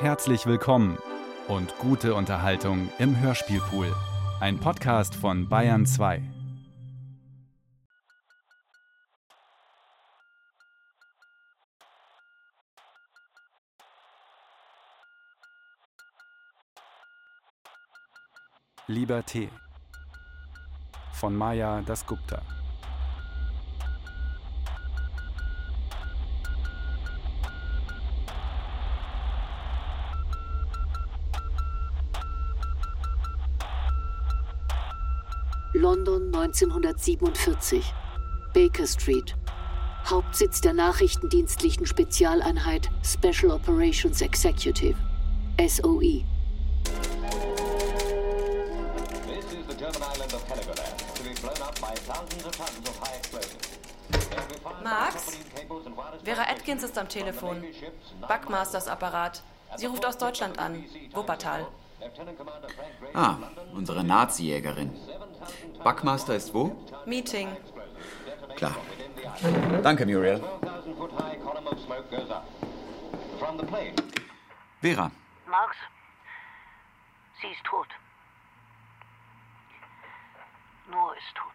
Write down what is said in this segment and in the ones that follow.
Herzlich willkommen und gute Unterhaltung im Hörspielpool. Ein Podcast von Bayern 2. Lieber Tee von Maya Dasgupta. 1947. Baker Street. Hauptsitz der nachrichtendienstlichen Spezialeinheit Special Operations Executive. SOE. Max? Vera Atkins ist am Telefon. Buckmasters Apparat. Sie ruft aus Deutschland an. Wuppertal. Ah, unsere Nazi-Jägerin. Buckmaster ist wo? Meeting. Klar. Danke, Muriel. 12,000 foot high column of smoke goes up. From the plane, Vera, Max, sie ist tot. Noah ist tot.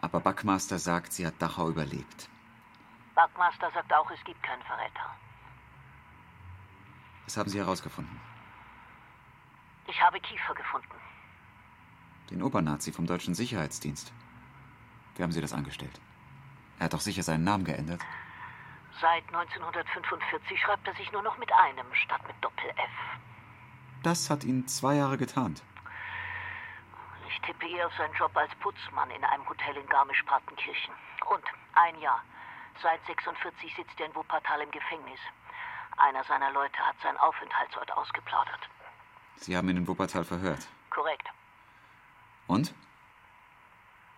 aber Buckmaster sagt, sie hat Dachau überlebt. Buckmaster sagt auch, es gibt keinen Verräter. Das haben Sie herausgefunden. Ich habe Kiefer gefunden. Den Obernazi vom deutschen Sicherheitsdienst. Wie haben Sie das angestellt? Er hat doch sicher seinen Namen geändert. Seit 1945 schreibt er sich nur noch mit einem statt mit Doppel-F. Das hat ihn zwei Jahre getarnt. Ich tippe eher auf seinen Job als Putzmann in einem Hotel in Garmisch-Partenkirchen. Und ein Jahr. Seit 46 sitzt er in Wuppertal im Gefängnis. Einer seiner Leute hat seinen Aufenthaltsort ausgeplaudert. Sie haben ihn in Wuppertal verhört. Korrekt. Und?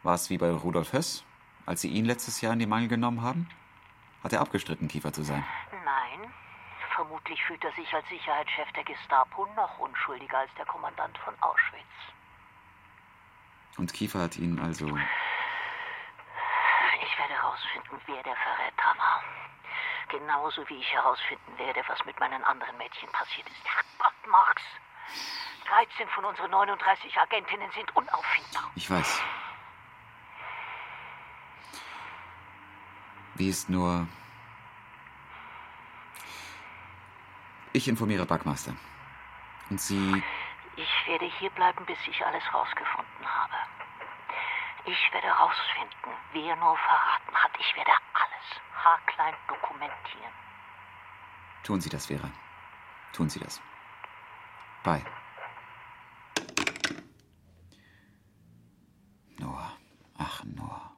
War es wie bei Rudolf Höss, als Sie ihn letztes Jahr in die Mangel genommen haben? Hat er abgestritten, Kiefer zu sein? Nein. Vermutlich fühlt er sich als Sicherheitschef der Gestapo noch unschuldiger als der Kommandant von Auschwitz. Und Kiefer hat ihn also. Ich werde herausfinden, wer der Verräter war. Genauso wie ich herausfinden werde, was mit meinen anderen Mädchen passiert ist. Herrgott, Max! 13 von unseren 39 Agentinnen sind unauffindbar. Ich weiß. Wie ist nur. Ich informiere Buckmaster. Und Sie. Ich werde hier bleiben, bis ich alles rausgefunden habe. Ich werde herausfinden, wer nur verraten hat. Ich werde alles haarklein dokumentieren. Tun Sie das, Vera. Tun Sie das. Bye. Noah. Ach, Noah.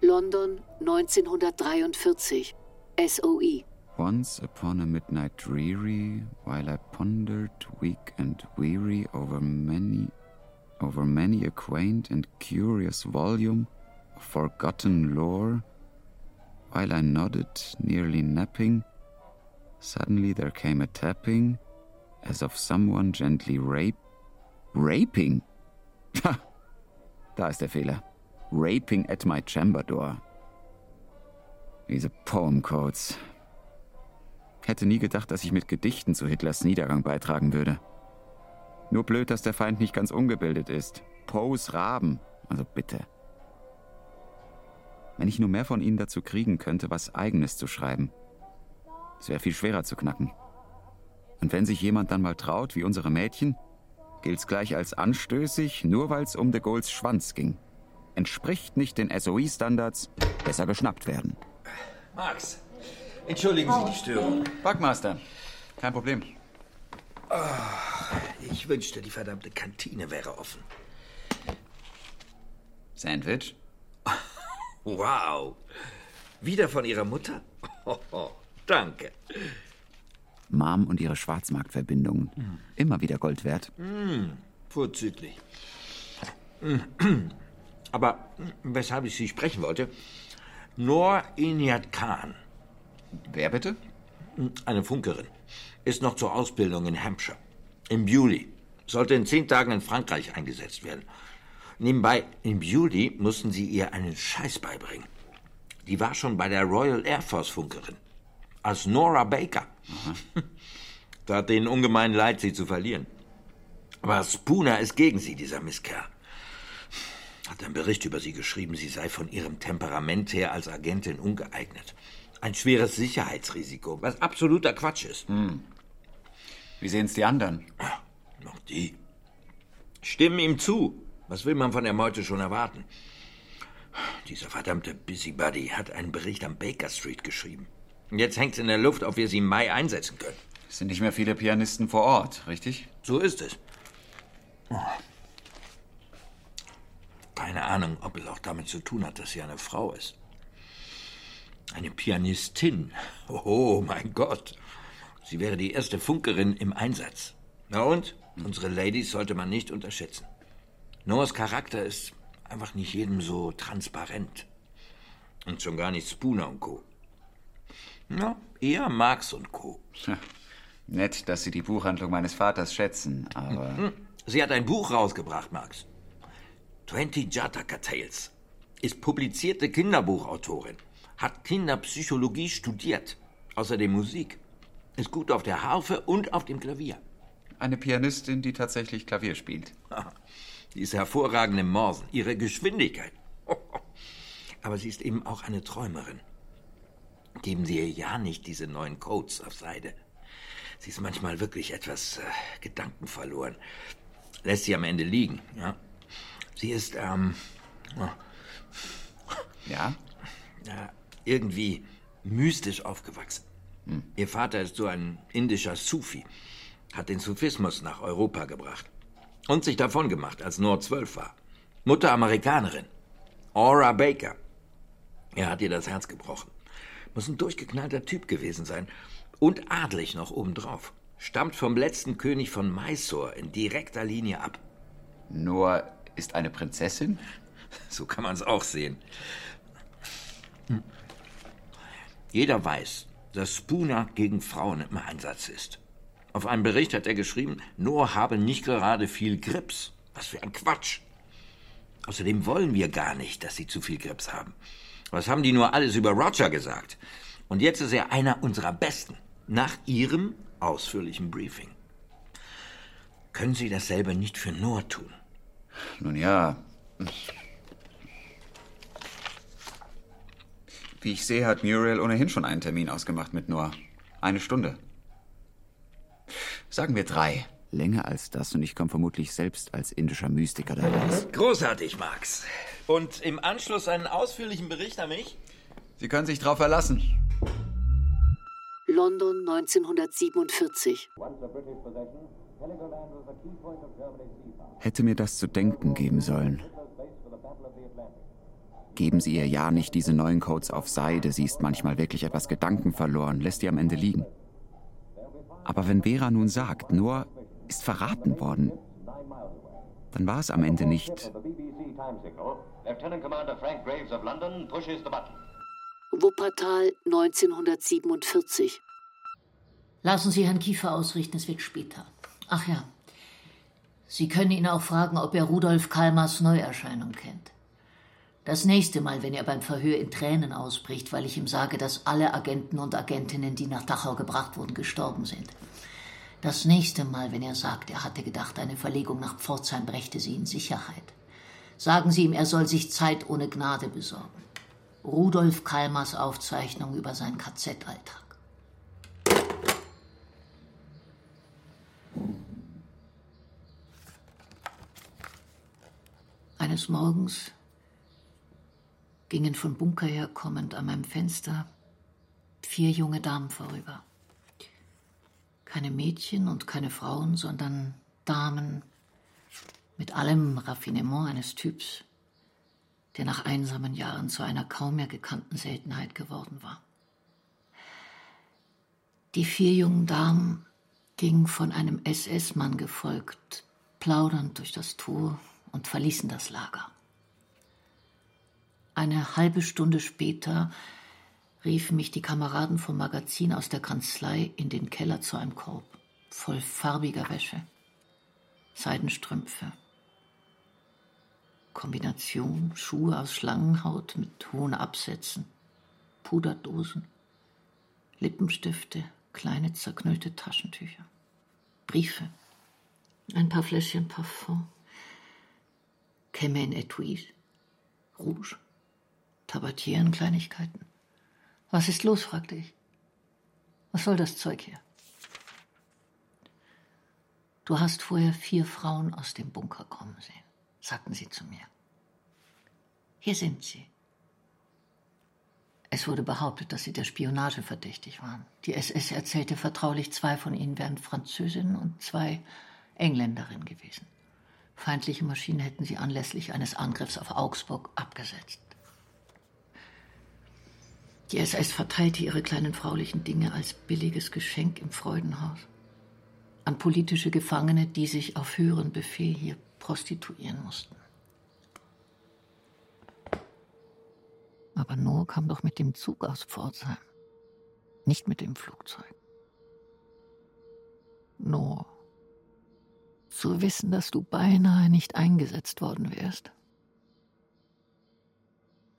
London 1943. SOE. Once upon a midnight dreary, while I pondered, weak and weary, over many, over many a quaint and curious volume of forgotten lore, while I nodded, nearly napping, suddenly there came a tapping, as of someone gently rape, raping. Ha! Da ist der Fehler. Raping at my chamber door. Diese Poem Codes. Hätte nie gedacht, dass ich mit Gedichten zu Hitlers Niedergang beitragen würde. Nur blöd, dass der Feind nicht ganz ungebildet ist. Poes Raben. Also bitte. Wenn ich nur mehr von ihnen dazu kriegen könnte, was Eigenes zu schreiben. Es wäre viel schwerer zu knacken. Und wenn sich jemand dann mal traut, wie unsere Mädchen, gilt's gleich als anstößig, nur weil's um de Gaulles Schwanz ging. Entspricht nicht den SOE-Standards, besser geschnappt werden. Max, entschuldigen Sie die Störung. Backmaster, kein Problem. Ich wünschte, die verdammte Kantine wäre offen. Sandwich? Wow. Wieder von Ihrer Mutter? Oh, danke. Mom und ihre Schwarzmarktverbindungen. Immer wieder Gold wert. Vorzüglich. Aber weshalb ich Sie sprechen wollte, Noor Inayat Khan, Wer bitte? eine Funkerin, ist noch zur Ausbildung in Hampshire. Im Juli. Sollte in zehn Tagen in Frankreich eingesetzt werden. Nebenbei, in Beauty mussten sie ihr einen Scheiß beibringen. Die war schon bei der Royal Air Force Funkerin. Als Nora Baker. Da hat denen ungemein leid, sie zu verlieren. Aber Spooner ist gegen sie, dieser Misskerl. Hat einen Bericht über sie geschrieben, sie sei von ihrem Temperament her als Agentin ungeeignet. Ein schweres Sicherheitsrisiko, was absoluter Quatsch ist. Wie sehen's die anderen? Noch die. Stimmen ihm zu. Was will man von der Meute schon erwarten? Dieser verdammte Busybody hat einen Bericht am Baker Street geschrieben. Und Jetzt hängt's in der Luft, ob wir sie im Mai einsetzen können. Es sind nicht mehr viele Pianisten vor Ort, richtig? So ist es. Oh. Keine Ahnung, ob es auch damit zu tun hat, dass sie eine Frau ist. Eine Pianistin. Oh mein Gott. Sie wäre die erste Funkerin im Einsatz. Na und? Unsere Ladies sollte man nicht unterschätzen. Noahs Charakter ist einfach nicht jedem so transparent. Und schon gar nicht Spooner und Co. Na, eher Marx und Co. Tja, Nett, dass Sie die Buchhandlung meines Vaters schätzen, aber Hm. Sie hat ein Buch rausgebracht, Max. 20 Jataka Tales. Ist publizierte Kinderbuchautorin. Hat Kinderpsychologie studiert. Außerdem Musik. Ist gut auf der Harfe und auf dem Klavier. eine Pianistin, die tatsächlich Klavier spielt. Die ist hervorragend im Morsen. Ihre Geschwindigkeit. Aber sie ist eben auch eine Träumerin. Geben Sie ihr ja nicht diese neuen Codes auf Seide. Sie ist manchmal wirklich etwas äh, gedankenverloren. Lässt sie am Ende liegen, ja. Sie ist, ähm, Ja? ja, irgendwie mystisch aufgewachsen. Ihr Vater ist so ein indischer Sufi, hat den Sufismus nach Europa gebracht und sich davon gemacht, als Nord 12 war. Mutter Amerikanerin, Aura Baker. Er hat ihr das Herz gebrochen. Muss ein durchgeknallter Typ gewesen sein und adlig noch obendrauf. Stammt vom letzten König von Mysore in direkter Linie ab. Noah ist eine Prinzessin? So kann man es auch sehen. Hm. Jeder weiß, dass Spooner gegen Frauen im Einsatz ist. Auf einem Bericht hat er geschrieben, Noah habe nicht gerade viel Grips. Was für ein Quatsch. Außerdem wollen wir gar nicht, dass sie zu viel Grips haben. Was haben die nur alles über Roger gesagt? Und jetzt ist er einer unserer Besten. Nach ihrem ausführlichen Briefing. Können Sie dasselbe nicht für Noah tun? Nun ja. Wie ich sehe, hat Muriel ohnehin schon einen Termin ausgemacht mit Noah. Eine Stunde. Sagen wir drei. Länger als das und ich komme vermutlich selbst als indischer Mystiker da raus. Großartig, Max. Und im Anschluss einen ausführlichen Bericht an mich? Sie können sich drauf verlassen. London 1947. Hätte mir das zu denken geben sollen. Geben Sie ihr ja nicht diese neuen Codes auf Seide, sie ist manchmal wirklich etwas gedankenverloren, lässt die am Ende liegen. Aber wenn Vera nun sagt, Noah ist verraten worden, dann war es am Ende nicht The BBC time signal. Lieutenant Commander Frank Graves of London pushes the button. Wuppertal 1947. Lassen Sie Herrn Kiefer ausrichten, es wird später. Ach ja. Sie können ihn auch fragen, ob er Rudolf Kalmers Neuerscheinung kennt. Das nächste Mal, wenn er beim Verhör in Tränen ausbricht, weil ich ihm sage, dass alle Agenten und Agentinnen, die nach Dachau gebracht wurden, gestorben sind. Das nächste Mal, wenn er sagt, er hatte gedacht, eine Verlegung nach Pforzheim brächte sie in Sicherheit. Sagen Sie ihm, er soll sich Zeit ohne Gnade besorgen. Rudolf Kalmers Aufzeichnung über seinen KZ-Alltag. Eines Morgens gingen von Bunker her kommend an meinem Fenster vier junge Damen vorüber. Keine Mädchen und keine Frauen, sondern Damen mit allem Raffinement eines Typs, der nach einsamen Jahren zu einer kaum mehr gekannten Seltenheit geworden war. Die vier jungen Damen gingen von einem SS-Mann gefolgt, plaudernd durch das Tor und verließen das Lager. Eine halbe Stunde später riefen mich die Kameraden vom Magazin aus der Kanzlei in den Keller zu einem Korb voll farbiger Wäsche, Seidenstrümpfe, Kombination Schuhe aus Schlangenhaut mit hohen Absätzen, Puderdosen, Lippenstifte, kleine zerknüllte Taschentücher, Briefe, ein paar Fläschchen Parfum, Kämme in Etui, Rouge, Tabatieren-Kleinigkeiten. Was ist los? fragte ich. Was soll das Zeug hier? Du hast vorher vier Frauen aus dem Bunker kommen sehen, sagten sie zu mir. Hier sind sie. Es wurde behauptet, dass sie der Spionage verdächtig waren. Die SS erzählte vertraulich, zwei von ihnen wären Französinnen und zwei Engländerinnen gewesen. Feindliche Maschinen hätten sie anlässlich eines Angriffs auf Augsburg abgesetzt. Die SS verteilte ihre kleinen fraulichen Dinge als billiges Geschenk im Freudenhaus an politische Gefangene, die sich auf höheren Befehl hier prostituieren mussten. Aber Noah kam doch mit dem Zug aus Pforzheim, nicht mit dem Flugzeug. Noah, zu wissen, dass du beinahe nicht eingesetzt worden wärst.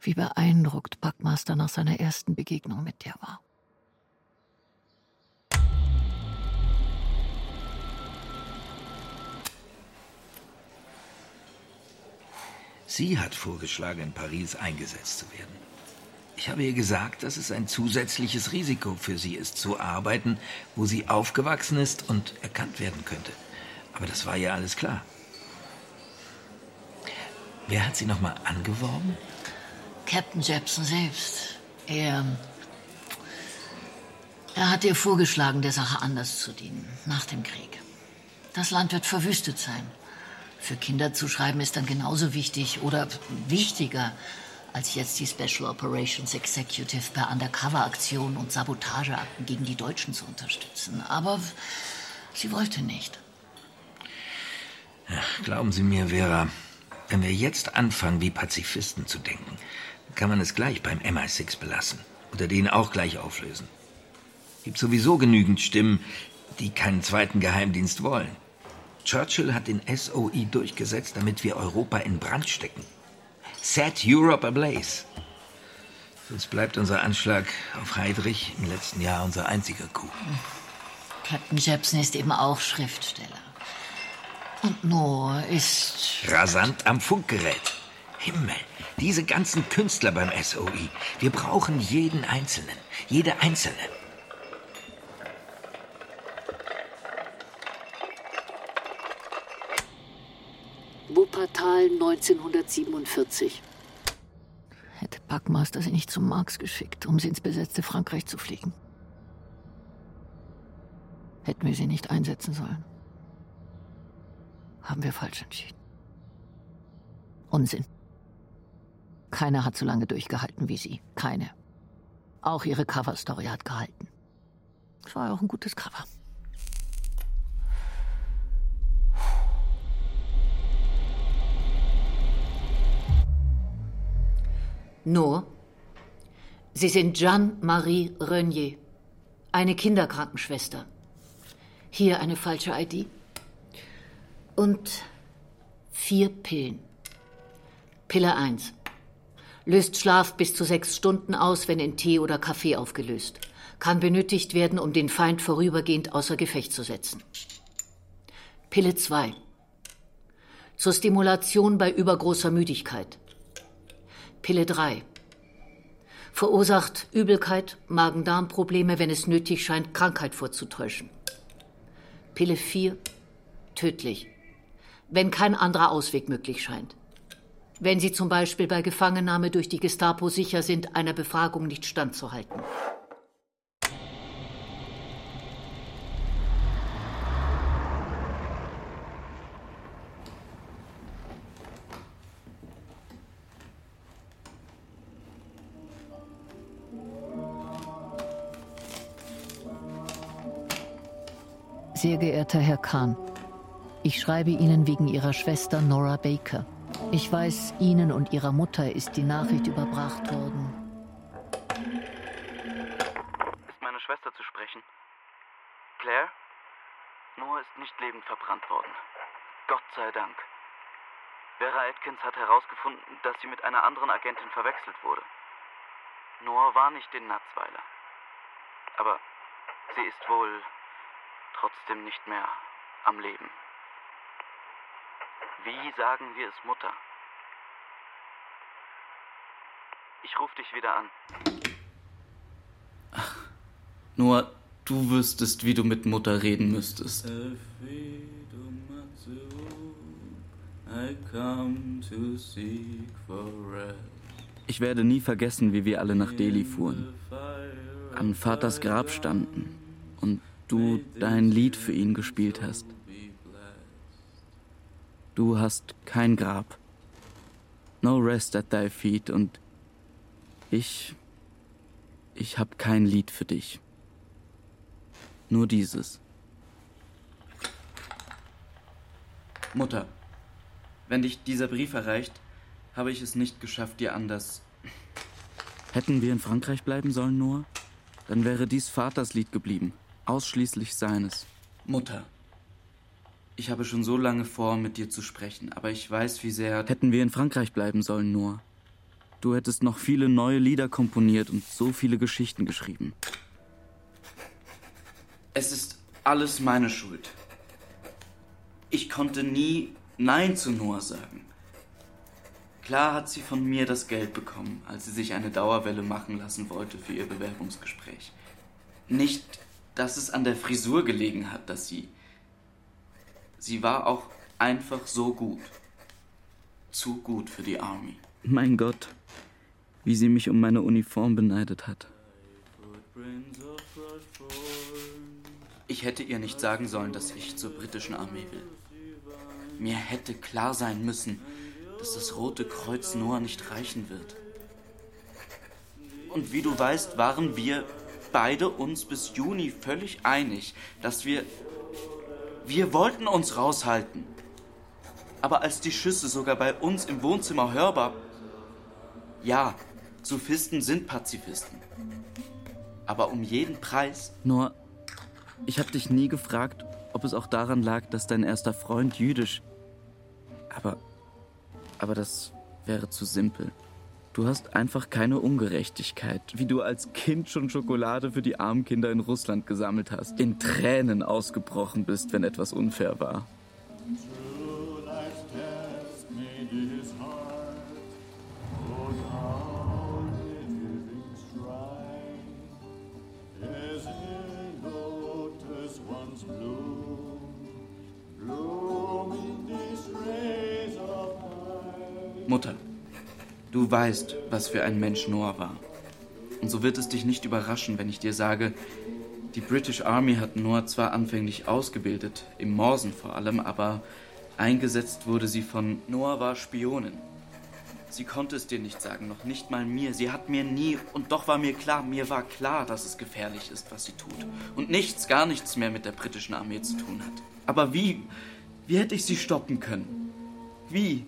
Wie beeindruckt Packmaster nach seiner ersten Begegnung mit dir war. Sie hat vorgeschlagen, in Paris eingesetzt zu werden. Ich habe ihr gesagt, dass es ein zusätzliches Risiko für sie ist, zu arbeiten, wo sie aufgewachsen ist und erkannt werden könnte. Aber das war ja alles klar. Wer hat sie nochmal angeworben? Captain Jepson selbst. Er. Er hat ihr vorgeschlagen, der Sache anders zu dienen, nach dem Krieg. Das Land wird verwüstet sein. Für Kinder zu schreiben ist dann genauso wichtig oder wichtiger als jetzt die Special Operations Executive per Undercover-Aktionen und Sabotageakten gegen die Deutschen zu unterstützen. Aber sie wollte nicht. Ja, glauben Sie mir, Vera, wenn wir jetzt anfangen, wie Pazifisten zu denken, kann man es gleich beim MI6 belassen oder den auch gleich auflösen. Gibt sowieso genügend Stimmen, die keinen zweiten Geheimdienst wollen. Churchill hat den SOI durchgesetzt, damit wir Europa in Brand stecken. Set Europe ablaze. Sonst bleibt unser Anschlag auf Heydrich im letzten Jahr unser einziger Coup. Captain Jepson ist eben auch Schriftsteller. Und Noah ist... Rasant am Funkgerät. Himmel, diese ganzen Künstler beim SOI. Wir brauchen jeden Einzelnen. Jede Einzelne. Wuppertal 1947. Hätte Packmaster sie nicht zum Marx geschickt, um sie ins besetzte Frankreich zu fliegen. Hätten wir sie nicht einsetzen sollen. Haben wir falsch entschieden. Unsinn. Keiner hat so lange durchgehalten wie sie. Keine. Auch ihre Coverstory hat gehalten. Es war auch ein gutes Cover. Nur, Sie sind Jeanne-Marie Renier, eine Kinderkrankenschwester. Hier eine falsche ID. Und vier Pillen. Pille 1. Löst Schlaf bis zu sechs Stunden aus, wenn in Tee oder Kaffee aufgelöst. Kann benötigt werden, um den Feind vorübergehend außer Gefecht zu setzen. Pille 2. Zur Stimulation bei übergroßer Müdigkeit. Pille 3. Verursacht Übelkeit, Magen-Darm-Probleme, wenn es nötig scheint, Krankheit vorzutäuschen. Pille 4. Tödlich. Wenn kein anderer Ausweg möglich scheint. Wenn Sie zum Beispiel bei Gefangennahme durch die Gestapo sicher sind, einer Befragung nicht standzuhalten. Sehr geehrter Herr Kahn, ich schreibe Ihnen wegen Ihrer Schwester Nora Baker. Ich weiß, Ihnen und Ihrer Mutter ist die Nachricht überbracht worden. Ist meine Schwester zu sprechen? Claire? Noah ist nicht lebend verbrannt worden. Gott sei Dank. Vera Atkins hat herausgefunden, dass sie mit einer anderen Agentin verwechselt wurde. Noah war nicht in Natzweiler. Aber sie ist wohl trotzdem nicht mehr am Leben. Wie sagen wir es Mutter? Ich rufe dich wieder an. Ach, nur du wüsstest, wie du mit Mutter reden müsstest. Ich werde nie vergessen, wie wir alle nach Delhi fuhren, an Vaters Grab standen und du dein Lied für ihn gespielt hast. Du hast kein Grab. No rest at thy feet und ich. Ich hab kein Lied für dich. Nur dieses. Mutter, wenn dich dieser Brief erreicht, habe ich es nicht geschafft, dir anders. Hätten wir in Frankreich bleiben sollen, Noah? Dann wäre dies Vaters Lied geblieben. Ausschließlich seines. Mutter, ich habe schon so lange vor, mit dir zu sprechen, aber ich weiß, wie sehr. Hätten wir in Frankreich bleiben sollen, Noah. Du hättest noch viele neue Lieder komponiert und so viele Geschichten geschrieben. Es ist alles meine Schuld. Ich konnte nie Nein zu Noah sagen. Klar hat sie von mir das Geld bekommen, als sie sich eine Dauerwelle machen lassen wollte für ihr Bewerbungsgespräch. Nicht, dass es an der Frisur gelegen hat, dass sie. Sie war auch einfach so gut. Zu gut für die Army. Mein Gott, wie sie mich um meine Uniform beneidet hat. Ich hätte ihr nicht sagen sollen, dass ich zur britischen Armee will. Mir hätte klar sein müssen, dass das Rote Kreuz Noah nicht reichen wird. Und wie du weißt, waren wir beide uns bis Juni völlig einig, dass wir... Wir wollten uns raushalten. Aber als die Schüsse sogar bei uns im Wohnzimmer hörbar... Ja, Sophisten sind Pazifisten. Aber um jeden Preis... Nur, ich habe dich nie gefragt, ob es auch daran lag, dass dein erster Freund jüdisch aber. Aber das wäre zu simpel. Du hast einfach keine Ungerechtigkeit, wie du als Kind schon Schokolade für die armen Kinder in Russland gesammelt hast, in Tränen ausgebrochen bist, wenn etwas unfair war. Du weißt, was für ein Mensch Noah war. Und so wird es dich nicht überraschen, wenn ich dir sage, die British Army hat Noah zwar anfänglich ausgebildet, im Morsen vor allem, aber eingesetzt wurde sie von Noah war Spionin. Sie konnte es dir nicht sagen, noch nicht mal mir. Sie hat mir nie, und doch war mir klar, mir war klar, dass es gefährlich ist, was sie tut. Und nichts, gar nichts mehr mit der britischen Armee zu tun hat. Aber wie, wie hätte ich sie stoppen können? Wie?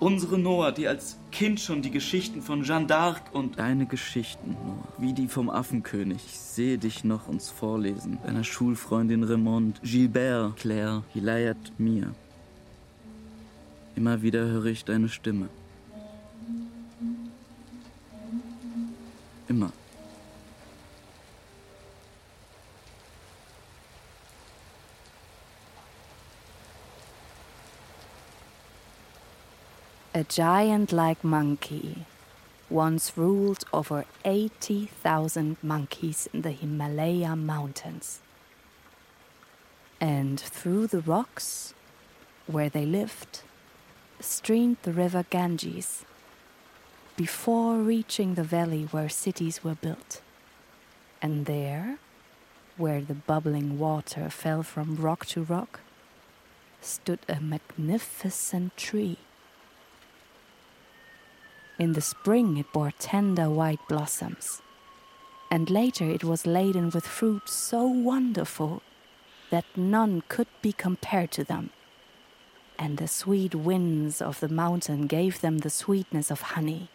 Unsere Noah, die als Kind schon die Geschichten von Jeanne d'Arc und deine Geschichten, Noah, wie die vom Affenkönig. Ich sehe dich noch uns vorlesen. Deiner Schulfreundin Raymond, Gilbert, Claire, Hilayat, mir. Immer wieder höre ich deine Stimme. Immer. A giant like monkey once ruled over 80,000 monkeys in the Himalaya mountains. And through the rocks where they lived streamed the river Ganges before reaching the valley where cities were built. And there, where the bubbling water fell from rock to rock, stood a magnificent tree in the spring, it bore tender white blossoms, and later it was laden with fruit so wonderful that none could be compared to them. And the sweet winds of the mountain gave them the sweetness of honey.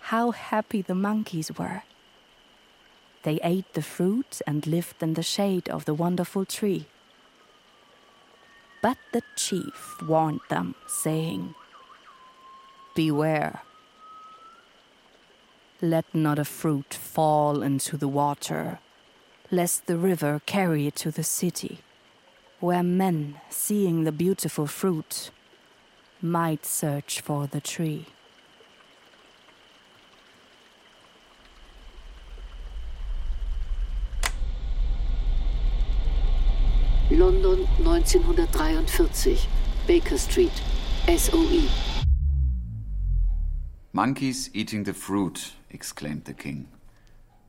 How happy the monkeys were! They ate the fruit and lived in the shade of the wonderful tree. But the chief warned them, saying, Beware. Let not a fruit fall into the water, lest the river carry it to the city, where men, seeing the beautiful fruit, might search for the tree. London 1943, Baker Street, SOE. Monkeys eating the fruit, exclaimed the king.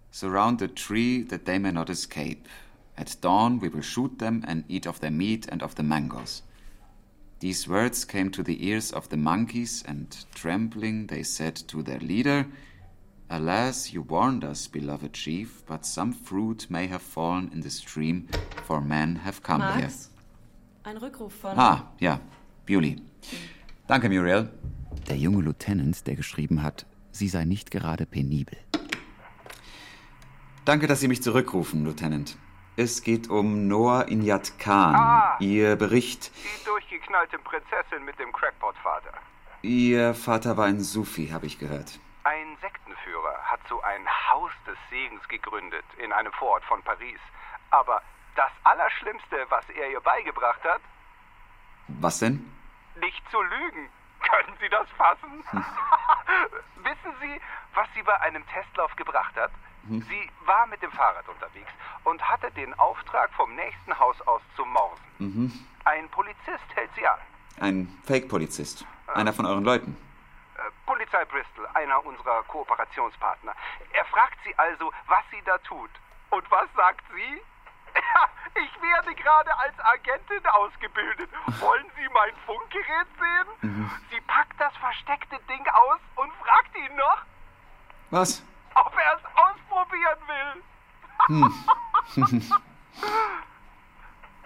Surround the tree that they may not escape. At dawn we will shoot them and eat of their meat and of the mangoes. These words came to the ears of the monkeys, and trembling they said to their leader, Alas, you warned us, beloved chief, but some fruit may have fallen in the stream, for men have come here. Max? Ein Rückruf von. Ah, ja, Bewley. Danke, Muriel. Der junge Lieutenant, der geschrieben hat, sie sei nicht gerade penibel. Danke, dass Sie mich zurückrufen, Lieutenant. Es geht um Noah Inyat Khan. Ah. Ihr Bericht. Die durchgeknallte Prinzessin mit dem Crackpot-Vater. Ihr Vater war ein Sufi, habe ich gehört. Ein Sektenführer hat so ein Haus des Segens gegründet in einem Vorort von Paris. Aber das Allerschlimmste, was er ihr beigebracht hat, Was denn? nicht zu lügen. Können Sie das fassen? Wissen Sie, was sie bei einem Testlauf gebracht hat? Hm. Sie war mit dem Fahrrad unterwegs und hatte den Auftrag, vom nächsten Haus aus zu morsen. Mhm. Ein Polizist hält sie an. Ein Fake-Polizist. Einer von euren Leuten. Äh, Polizei Bristol, einer unserer Kooperationspartner. Er fragt sie also, was sie da tut. Und was sagt sie? Ich werde gerade als Agentin ausgebildet. Wollen Sie mein Funkgerät sehen? Sie packt das versteckte Ding aus und fragt ihn noch, Was? ob er es ausprobieren will. Hm.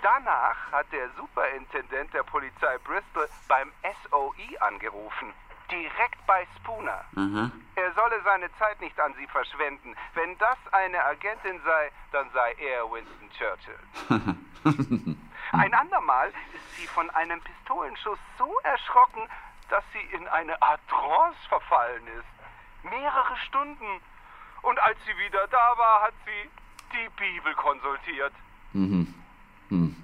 Danach hat der Superintendent der Polizei Bristol beim SOE angerufen. Direkt bei Spooner. Aha. Er solle seine Zeit nicht an sie verschwenden. Wenn das eine Agentin sei, dann sei er Winston Churchill. Ein andermal ist sie von einem Pistolenschuss so erschrocken, dass sie in eine Art Trance verfallen ist. Mehrere Stunden. Und als sie wieder da war, hat sie die Bibel konsultiert. Mhm. Hm.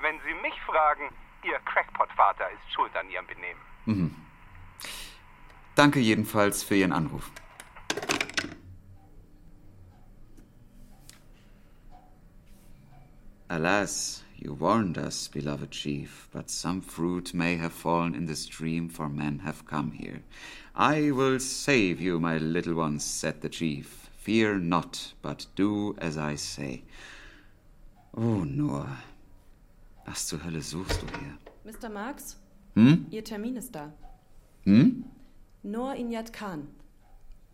Wenn Sie mich fragen, Ihr Crackpot-Vater ist schuld an Ihrem Benehmen. Mhm. Danke jedenfalls für Ihren Anruf. Alas, you warned us, beloved chief, but some fruit may have fallen in the stream, for men have come here. I will save you, my little ones, said the chief. Fear not, but do as I say. Oh, Noah, was zur Hölle suchst du hier? Mr. Marx? Hm? Ihr Termin ist da. Hm? Noor Inyat Khan.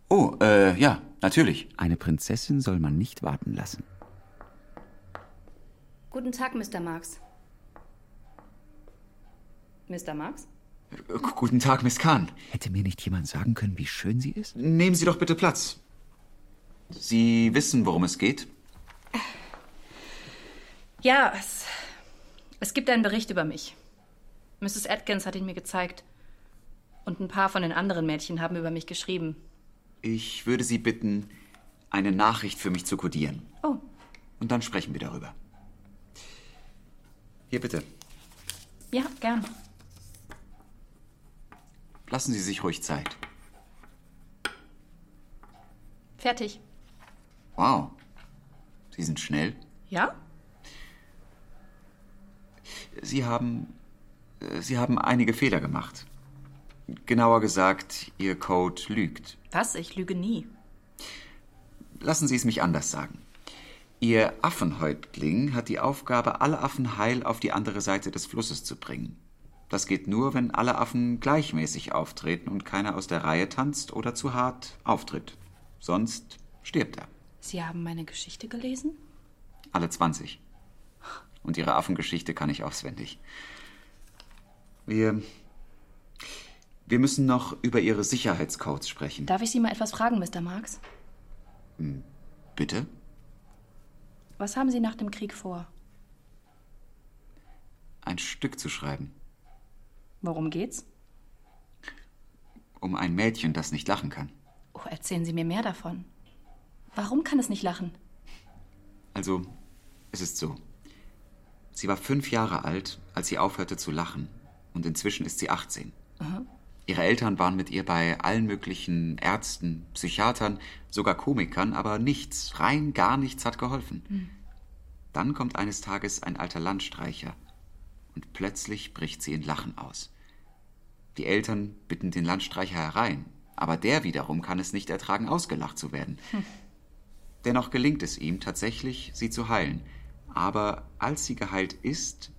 Oh, äh, ja, natürlich. Eine Prinzessin soll man nicht warten lassen. Guten Tag, Mr. Marx. Mr. Marx? G Guten Tag, Miss Khan. Hätte mir nicht jemand sagen können, wie schön sie ist? Nehmen Sie doch bitte Platz. Sie wissen, worum es geht? Ja, es, es gibt einen Bericht über mich. Mrs. Atkins hat ihn mir gezeigt. Und ein paar von den anderen Mädchen haben über mich geschrieben. Ich würde Sie bitten, eine Nachricht für mich zu kodieren. Oh. Und dann sprechen wir darüber. Hier bitte. Ja, gern. Lassen Sie sich ruhig Zeit. Fertig. Wow. Sie sind schnell. Ja? Sie haben. äh, Sie haben einige Fehler gemacht. Genauer gesagt, Ihr Code lügt. Was? Ich lüge nie. Lassen Sie es mich anders sagen. Ihr Affenhäuptling hat die Aufgabe, alle Affen heil auf die andere Seite des Flusses zu bringen. Das geht nur, wenn alle Affen gleichmäßig auftreten und keiner aus der Reihe tanzt oder zu hart auftritt. Sonst stirbt er. Sie haben meine Geschichte gelesen? Alle 20. Und Ihre Affengeschichte kann ich auswendig. Wir. Wir müssen noch über Ihre Sicherheitscodes sprechen. Darf ich Sie mal etwas fragen, Mr. Marx? Hm, Bitte? Was haben Sie nach dem Krieg vor? ein Stück zu schreiben. Worum geht's? Um ein Mädchen, das nicht lachen kann. Oh, erzählen Sie mir mehr davon. Warum kann es nicht lachen? Also, es ist so. Sie war fünf Jahre alt, als sie aufhörte zu lachen. Und inzwischen ist sie 18. Aha. Ihre Eltern waren mit ihr bei allen möglichen Ärzten, Psychiatern, sogar Komikern, aber nichts, rein gar nichts hat geholfen. Hm. Dann kommt eines Tages ein alter Landstreicher und plötzlich bricht sie in Lachen aus. Die Eltern bitten den Landstreicher herein, aber der wiederum kann es nicht ertragen, ausgelacht zu werden. Hm. Dennoch gelingt es ihm tatsächlich, sie zu heilen. Aber als sie geheilt ist,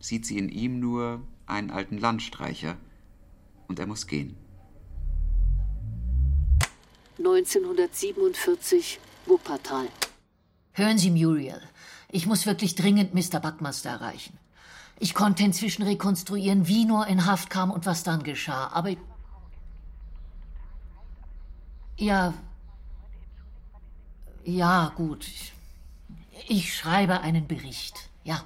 sieht sie in ihm nur einen alten Landstreicher und er muss gehen. 1947 Wuppertal. Hören Sie, Muriel. Ich muss wirklich dringend Mr. Buckmaster erreichen. Ich konnte inzwischen rekonstruieren, wie Noor in Haft kam und was dann geschah, aber. Ja. Ja, gut. Ich schreibe einen Bericht. Ja.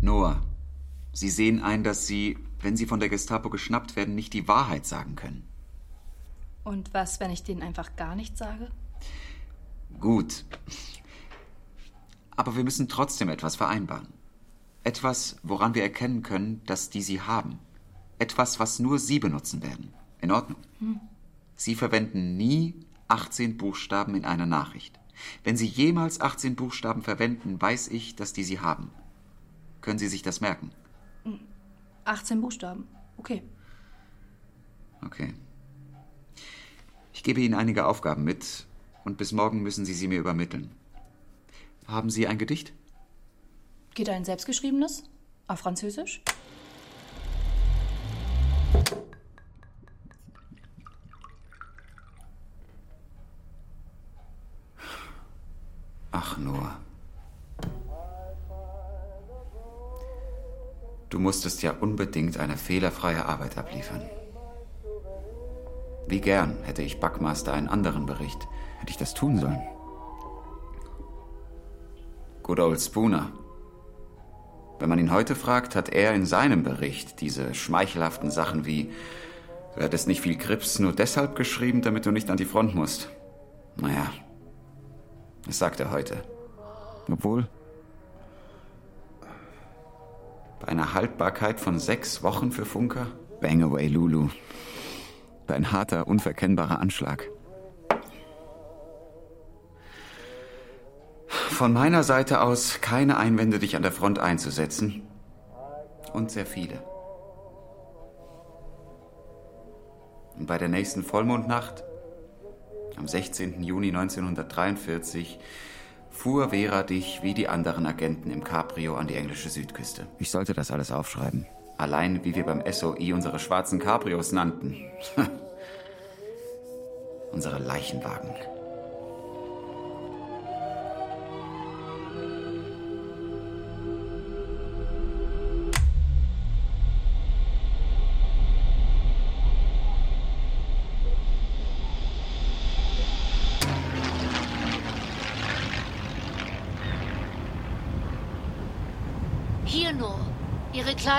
Noah, Sie sehen ein, dass Sie, wenn Sie von der Gestapo geschnappt werden, nicht die Wahrheit sagen können. Und was, wenn ich denen einfach gar nichts sage? Gut. Aber wir müssen trotzdem etwas vereinbaren. Etwas, woran wir erkennen können, dass die Sie haben. Etwas, was nur Sie benutzen werden. In Ordnung. Hm. Sie verwenden nie 18 Buchstaben in einer Nachricht. Wenn Sie jemals 18 Buchstaben verwenden, weiß ich, dass die Sie haben. Können Sie sich das merken? 18 Buchstaben. Okay. Okay. Ich gebe Ihnen einige Aufgaben mit und bis morgen müssen Sie sie mir übermitteln. Haben Sie ein Gedicht? Geht ein selbstgeschriebenes? Auf Französisch? Ach nur. Du musstest ja unbedingt eine fehlerfreie Arbeit abliefern. Wie gern hätte ich Backmaster einen anderen Bericht. Hätte ich das tun sollen? Good old Spooner. Wenn man ihn heute fragt, hat er in seinem Bericht diese schmeichelhaften Sachen wie Du hättest nicht viel Grips nur deshalb geschrieben, damit du nicht an die Front musst. Naja, das sagt er heute. Obwohl, bei einer Haltbarkeit von sechs Wochen für Funker? Bang away, Lulu. Ein harter, unverkennbarer Anschlag. Von meiner Seite aus keine Einwände, dich an der Front einzusetzen. Und sehr viele. Und bei der nächsten Vollmondnacht, am 16. Juni 1943, fuhr Vera dich wie die anderen Agenten im Cabrio an die englische Südküste. Ich sollte das alles aufschreiben. Allein wie wir beim SOI unsere schwarzen Cabrios nannten. unsere Leichenwagen.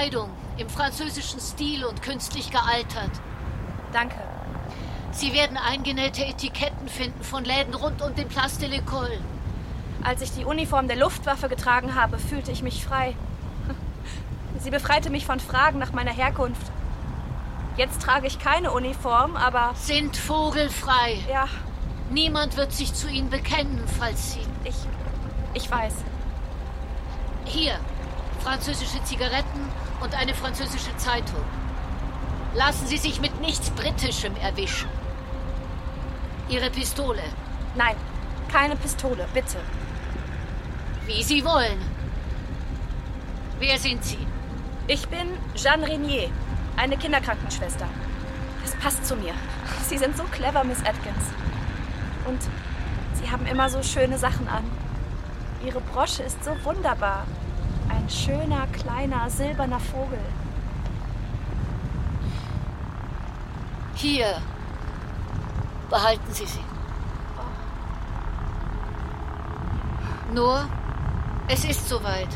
Kleidung im französischen Stil und künstlich gealtert. Danke. Sie werden eingenähte Etiketten finden von Läden rund um den Place de l'École. Als ich die Uniform der Luftwaffe getragen habe, fühlte ich mich frei. Sie befreite mich von Fragen nach meiner Herkunft. Jetzt trage ich keine Uniform, aber. Sind vogelfrei. Ja. Niemand wird sich zu Ihnen bekennen, falls Sie. Ich. Ich weiß. Hier. Französische Zigaretten und eine französische Zeitung. Lassen Sie sich mit nichts Britischem erwischen. Ihre Pistole. Nein, keine Pistole, bitte. Wie Sie wollen. Wer sind Sie? Ich bin Jeanne Renier, eine Kinderkrankenschwester. Das passt zu mir. Sie sind so clever, Miss Atkins. Und Sie haben immer so schöne Sachen an. Ihre Brosche ist so wunderbar. Schöner, kleiner, silberner Vogel. Hier. Behalten Sie sie. Nur, es ist soweit.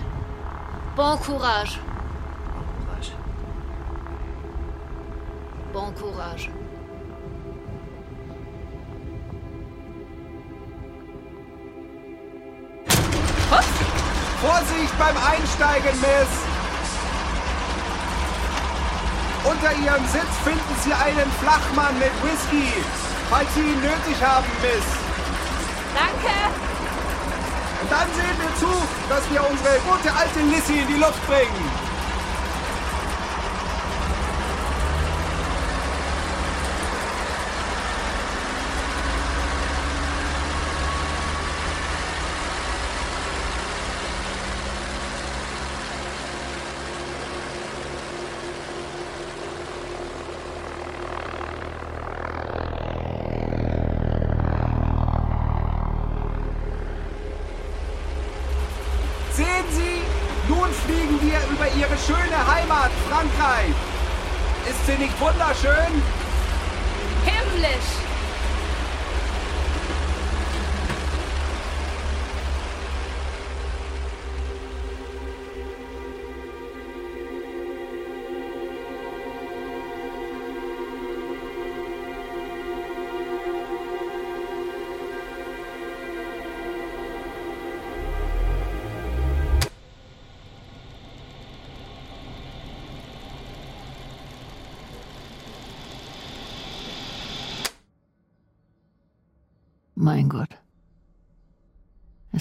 Bon courage. Bon courage. Vorsicht beim Einsteigen, Miss! Unter Ihrem Sitz finden Sie einen Flachmann mit Whisky, falls Sie ihn nötig haben, Miss. Danke! Und dann sehen wir zu, dass wir unsere gute alte Lissy in die Luft bringen. Sehen Sie, nun fliegen wir über Ihre schöne Heimat, Frankreich. Ist sie nicht wunderschön? Himmlisch!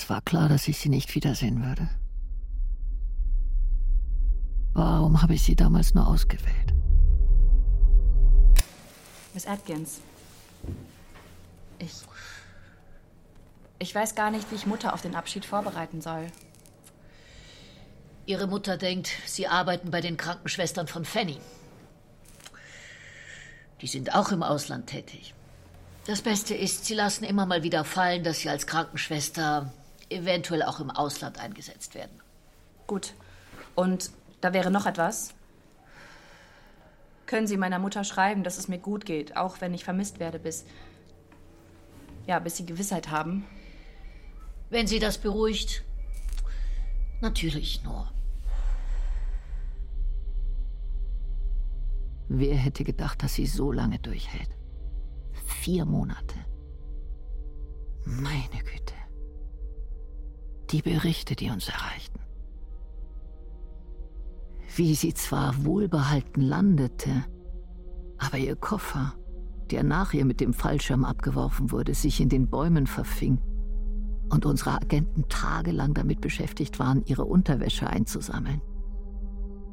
Es war klar, dass ich sie nicht wiedersehen würde. Warum habe ich sie damals nur ausgewählt? Miss Atkins. Ich. Ich weiß gar nicht, wie ich Mutter auf den Abschied vorbereiten soll. Ihre Mutter denkt, Sie arbeiten bei den Krankenschwestern von Fanny. Die sind auch im Ausland tätig. Das Beste ist, Sie lassen immer mal wieder fallen, dass Sie als Krankenschwester eventuell auch im Ausland eingesetzt werden. Gut. Und da wäre noch etwas. Können Sie meiner Mutter schreiben, dass es mir gut geht, auch wenn ich vermisst werde, bis. Ja, bis Sie Gewissheit haben. Wenn Sie das beruhigt. Natürlich nur. Wer hätte gedacht, dass sie so lange durchhält? Vier Monate. Meine Güte. Die Berichte, die uns erreichten. Wie sie zwar wohlbehalten landete, aber ihr Koffer, der nach ihr mit dem Fallschirm abgeworfen wurde, sich in den Bäumen verfing und unsere Agenten tagelang damit beschäftigt waren, ihre Unterwäsche einzusammeln.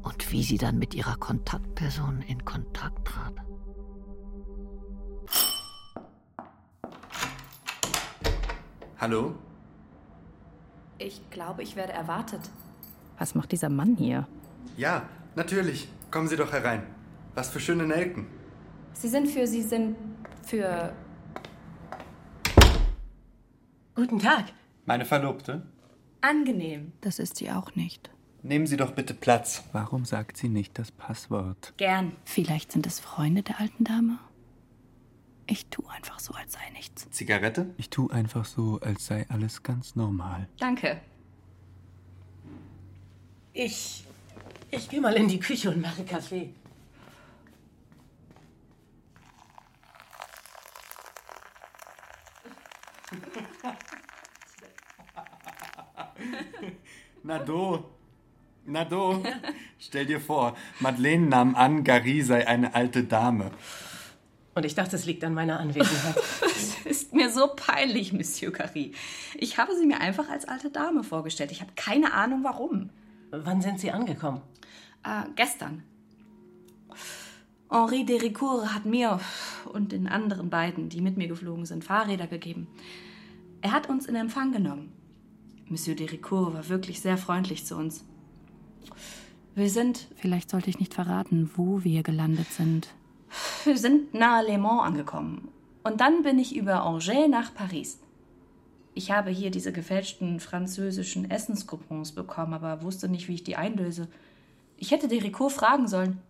Und wie sie dann mit ihrer Kontaktperson in Kontakt trat. Hallo? Ich glaube, ich werde erwartet. Was macht dieser Mann hier? Ja, natürlich. Kommen Sie doch herein. Was für schöne Nelken. Sie sind für. Sie sind für. Guten Tag. Meine Verlobte? Angenehm. Das ist sie auch nicht. Nehmen Sie doch bitte Platz. Warum sagt sie nicht das Passwort? Gern. Vielleicht sind es Freunde der alten Dame? Ich tue einfach so, als sei nichts. Zigarette? Ich tue einfach so, als sei alles ganz normal. Danke. Ich. Ich gehe mal in die Küche und mache Kaffee. Na do. Na do. Stell dir vor, Madeleine nahm an, Gary sei eine alte Dame. Und ich dachte, es liegt an meiner Anwesenheit. Es ist mir so peinlich, Monsieur Carrie. Ich habe sie mir einfach als alte Dame vorgestellt. Ich habe keine Ahnung, warum. Wann sind Sie angekommen? Äh, gestern. Henri Dericourt hat mir und den anderen beiden, die mit mir geflogen sind, Fahrräder gegeben. Er hat uns in Empfang genommen. Monsieur Dericourt war wirklich sehr freundlich zu uns. Wir sind. Vielleicht sollte ich nicht verraten, wo wir gelandet sind. Wir sind nahe Le Mans angekommen. Und dann bin ich über Angers nach Paris. Ich habe hier diese gefälschten französischen Essenscoupons bekommen, aber wusste nicht, wie ich die einlöse. Ich hätte Dericourt fragen sollen.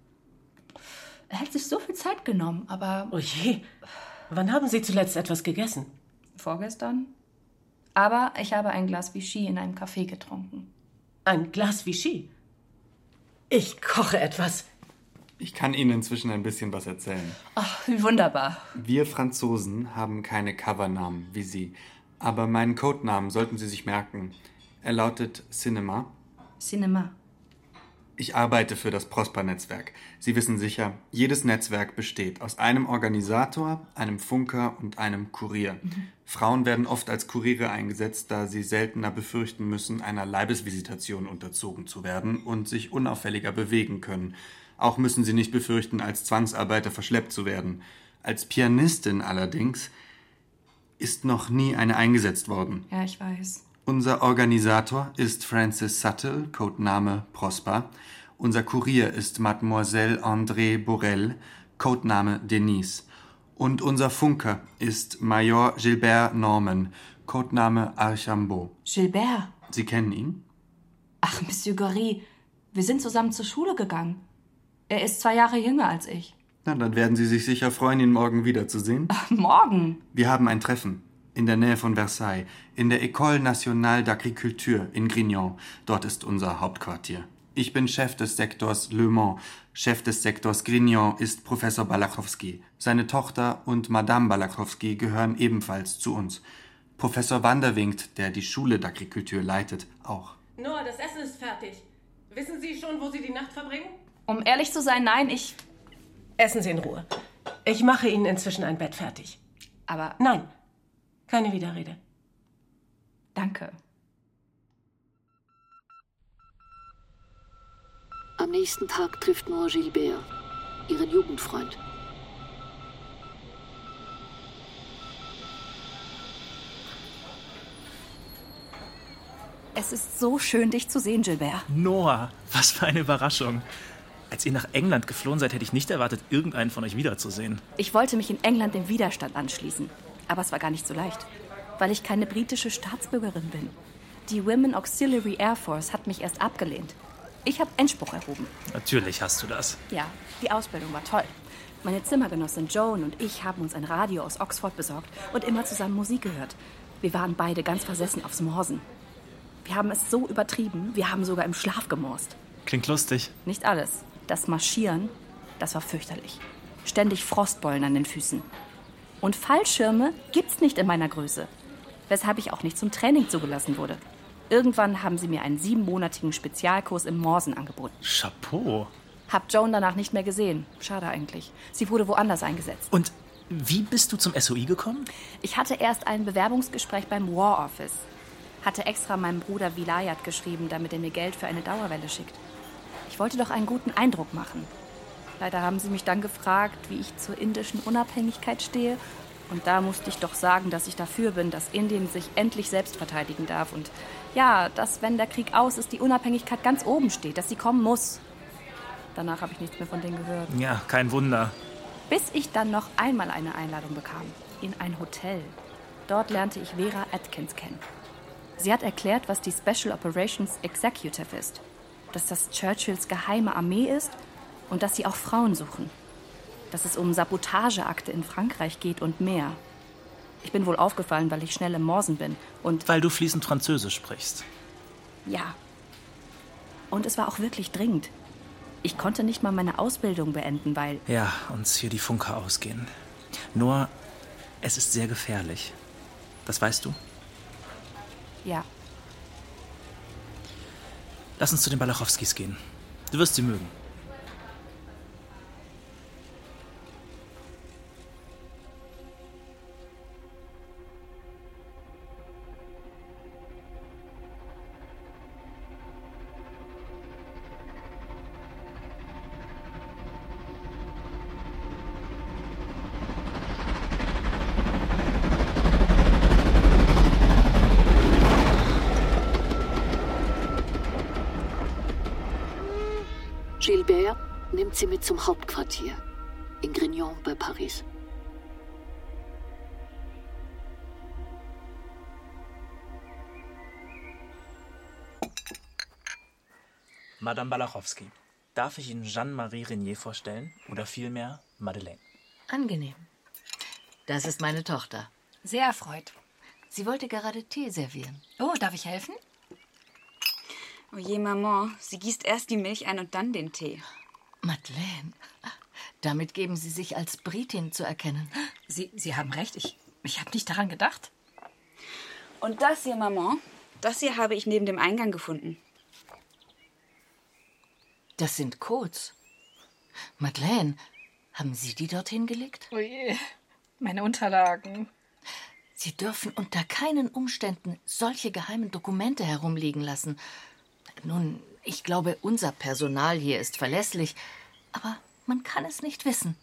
Er hat sich so viel Zeit genommen, aber. Oh je. Wann haben Sie zuletzt etwas gegessen? Vorgestern. Aber ich habe ein Glas Vichy in einem Café getrunken. Ein Glas Vichy? Ich koche etwas. Ich kann Ihnen inzwischen ein bisschen was erzählen. Ach, wie wunderbar. Wir Franzosen haben keine Covernamen wie Sie. Aber meinen Codenamen sollten Sie sich merken. Er lautet Cinema. Cinema. Ich arbeite für das Prosper-Netzwerk. Sie wissen sicher, jedes Netzwerk besteht aus einem Organisator, einem Funker und einem Kurier. Frauen werden oft als Kuriere eingesetzt, da sie seltener befürchten müssen, einer Leibesvisitation unterzogen zu werden und sich unauffälliger bewegen können. Auch müssen sie nicht befürchten, als Zwangsarbeiter verschleppt zu werden. Als Pianistin allerdings ist noch nie eine eingesetzt worden. Ja, ich weiß. Unser Organisator ist Francis Suttle, Codename Prosper. Unser Kurier ist Mademoiselle André Borel, Codename Denise. Und unser Funker ist Major Gilbert Norman, Codename Archambault. Gilbert. Sie kennen ihn? Ach, Monsieur Gory, wir sind zusammen zur Schule gegangen. Er ist zwei Jahre jünger als ich. Na, dann werden Sie sich sicher freuen, ihn morgen wiederzusehen. Morgen? Wir haben ein Treffen in der Nähe von Versailles, in der École Nationale d'Agriculture in Grignon. Dort ist unser Hauptquartier. Ich bin Chef des Sektors Le Mans. Chef des Sektors Grignon ist Professor Balachowski. Seine Tochter und Madame Balachowski gehören ebenfalls zu uns. Professor Wanderwinkt, der die Schule d'Agriculture leitet, auch. Noah, das Essen ist fertig. Wissen Sie schon, wo Sie die Nacht verbringen? Um ehrlich zu sein, nein, ich. Essen Sie in Ruhe. Ich mache Ihnen inzwischen ein Bett fertig. Aber. Nein, keine Widerrede. Danke. Am nächsten Tag trifft Noah Gilbert, ihren Jugendfreund. Es ist so schön, dich zu sehen, Gilbert. Noah, was für eine Überraschung. Als ihr nach England geflohen seid, hätte ich nicht erwartet, irgendeinen von euch wiederzusehen. Ich wollte mich in England dem Widerstand anschließen. Aber es war gar nicht so leicht, weil ich keine britische Staatsbürgerin bin. Die Women Auxiliary Air Force hat mich erst abgelehnt. Ich habe Einspruch erhoben. Natürlich hast du das. Ja, die Ausbildung war toll. Meine Zimmergenossin Joan und ich haben uns ein Radio aus Oxford besorgt und immer zusammen Musik gehört. Wir waren beide ganz versessen aufs Morsen. Wir haben es so übertrieben, wir haben sogar im Schlaf gemorst. Klingt lustig. Nicht alles. Das Marschieren, das war fürchterlich. Ständig Frostbeulen an den Füßen. Und Fallschirme gibt's nicht in meiner Größe. Weshalb ich auch nicht zum Training zugelassen wurde. Irgendwann haben sie mir einen siebenmonatigen Spezialkurs im Morsen angeboten. Chapeau. Hab Joan danach nicht mehr gesehen. Schade eigentlich. Sie wurde woanders eingesetzt. Und wie bist du zum SOI gekommen? Ich hatte erst ein Bewerbungsgespräch beim War Office. Hatte extra meinem Bruder Vilayat geschrieben, damit er mir Geld für eine Dauerwelle schickt. Ich wollte doch einen guten Eindruck machen. Leider haben sie mich dann gefragt, wie ich zur indischen Unabhängigkeit stehe. Und da musste ich doch sagen, dass ich dafür bin, dass Indien sich endlich selbst verteidigen darf. Und ja, dass, wenn der Krieg aus ist, die Unabhängigkeit ganz oben steht, dass sie kommen muss. Danach habe ich nichts mehr von denen gehört. Ja, kein Wunder. Bis ich dann noch einmal eine Einladung bekam. In ein Hotel. Dort lernte ich Vera Atkins kennen. Sie hat erklärt, was die Special Operations Executive ist. Dass das Churchills geheime Armee ist und dass sie auch Frauen suchen. Dass es um Sabotageakte in Frankreich geht und mehr. Ich bin wohl aufgefallen, weil ich schnell im Morsen bin und. Weil du fließend Französisch sprichst. Ja. Und es war auch wirklich dringend. Ich konnte nicht mal meine Ausbildung beenden, weil. Ja, uns hier die Funker ausgehen. Nur, es ist sehr gefährlich. Das weißt du? Ja. Lass uns zu den Balachowskis gehen. Du wirst sie mögen. Zum Hauptquartier in Grignon bei Paris. Madame Balachowski. darf ich Ihnen Jeanne-Marie Renier vorstellen oder vielmehr Madeleine. Angenehm. Das ist meine Tochter. Sehr erfreut. Sie wollte gerade Tee servieren. Oh, darf ich helfen? Oh je, Maman, sie gießt erst die Milch ein und dann den Tee. Madeleine, damit geben Sie sich als Britin zu erkennen. Sie, Sie haben recht, ich, ich habe nicht daran gedacht. Und das hier, Maman, das hier habe ich neben dem Eingang gefunden. Das sind Codes. Madeleine, haben Sie die dorthin gelegt? Oh je, meine Unterlagen. Sie dürfen unter keinen Umständen solche geheimen Dokumente herumliegen lassen. Nun, ich glaube, unser Personal hier ist verlässlich, aber man kann es nicht wissen.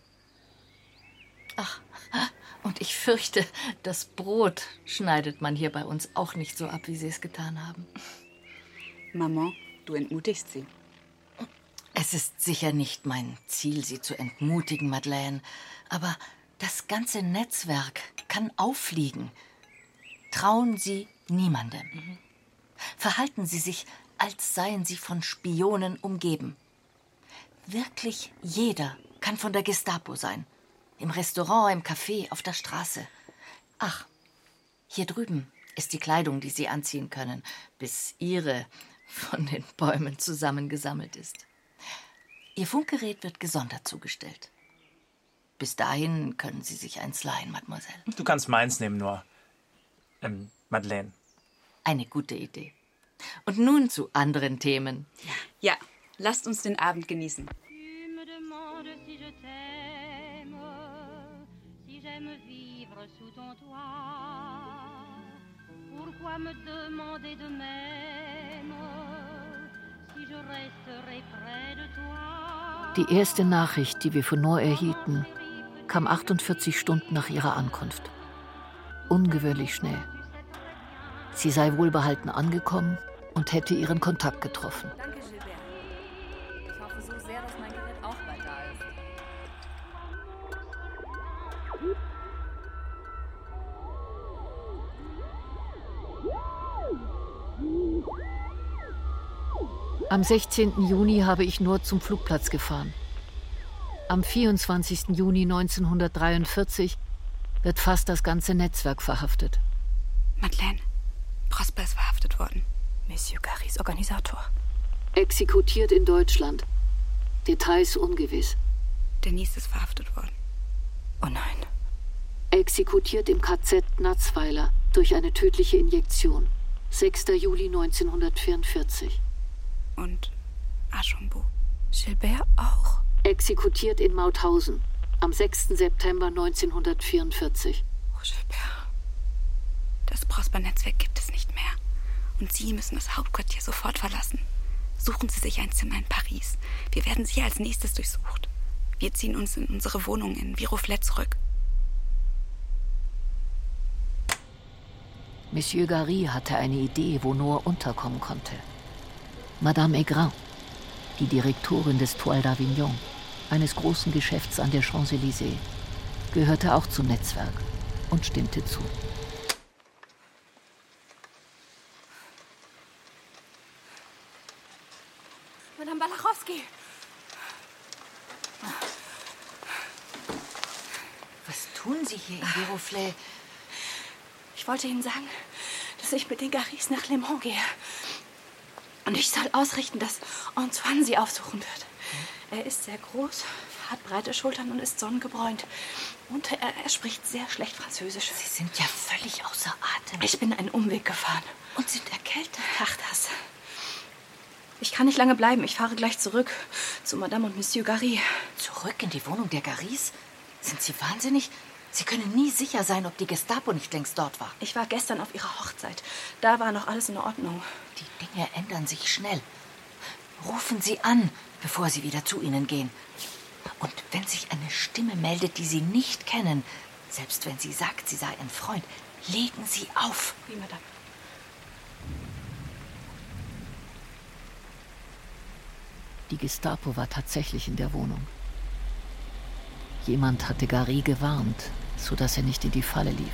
Ach, und ich fürchte, das Brot schneidet man hier bei uns auch nicht so ab, wie Sie es getan haben. Maman, du entmutigst sie. Es ist sicher nicht mein Ziel, Sie zu entmutigen, Madeleine, aber das ganze Netzwerk kann auffliegen. Trauen Sie niemandem. Verhalten Sie sich, als seien Sie von Spionen umgeben. Wirklich jeder kann von der Gestapo sein. Im Restaurant, im Café, auf der Straße. Ach, hier drüben ist die Kleidung, die Sie anziehen können, bis Ihre von den Bäumen zusammengesammelt ist. Ihr Funkgerät wird gesondert zugestellt. Bis dahin können Sie sich eins leihen, Mademoiselle. Du kannst meins nehmen, nur. Ähm, Madeleine. Eine gute Idee. Und nun zu anderen Themen. Ja, lasst uns den Abend genießen. Pourquoi me demander de même si je resterai près de toi? Die erste Nachricht, die wir von Noor erhielten, kam 48 Stunden nach ihrer Ankunft. Ungewöhnlich schnell. Sie sei wohlbehalten angekommen und hätte ihren Kontakt getroffen. Danke, Gilbert. Ich hoffe so sehr, dass mein Gerät auch bald da ist. Am 16. Juni habe ich nur zum Flugplatz gefahren. Am 24. Juni 1943 wird fast das ganze Netzwerk verhaftet. Madeleine, Prosper ist verhaftet worden. Monsieur Garys Organisator. Exekutiert in Deutschland. Details ungewiss. Denise ist verhaftet worden. Oh nein. Exekutiert im KZ Natzweiler durch eine tödliche Injektion. 6. Juli 1944. Und Aschumbo. Gilbert auch. Exekutiert in Mauthausen am 6. September 1944. Oh, Gilbert. Das Prosper-Netzwerk gibt es nicht mehr. Und Sie müssen das Hauptquartier sofort verlassen. Suchen Sie sich ein Zimmer in Paris. Wir werden Sie als nächstes durchsucht. Wir ziehen uns in unsere Wohnung in Viroflet zurück. Monsieur Gary hatte eine Idee, wo Noah unterkommen konnte. Madame Aigrin, die Direktorin des Toile d'Avignon, eines großen Geschäfts an der Champs-Élysées, gehörte auch zum Netzwerk und stimmte zu. Madame Balachowski. Was tun Sie hier in Viroflay? Ich wollte Ihnen sagen, dass ich mit den Garys nach Le Mans gehe. Und ich soll ausrichten, dass Antoine sie aufsuchen wird. Er ist sehr groß, hat breite Schultern und ist sonnengebräunt. Und er, er spricht sehr schlecht Französisch. Sie sind ja völlig außer Atem. Ich bin einen Umweg gefahren. Und sind erkältet. Ach, das. Ich kann nicht lange bleiben. Ich fahre gleich zurück zu Madame und Monsieur Gary. Zurück in die Wohnung der Garys? Sind Sie wahnsinnig? Sie können nie sicher sein, ob die Gestapo nicht längst dort war. Ich war gestern auf ihrer Hochzeit. Da war noch alles in Ordnung. Die Dinge ändern sich schnell. Rufen Sie an, bevor Sie wieder zu ihnen gehen. Und wenn sich eine Stimme meldet, die Sie nicht kennen, selbst wenn sie sagt, sie sei ein Freund, legen Sie auf. Wie, Madame? Die Gestapo war tatsächlich in der Wohnung. Jemand hatte Gary gewarnt, sodass er nicht in die Falle lief.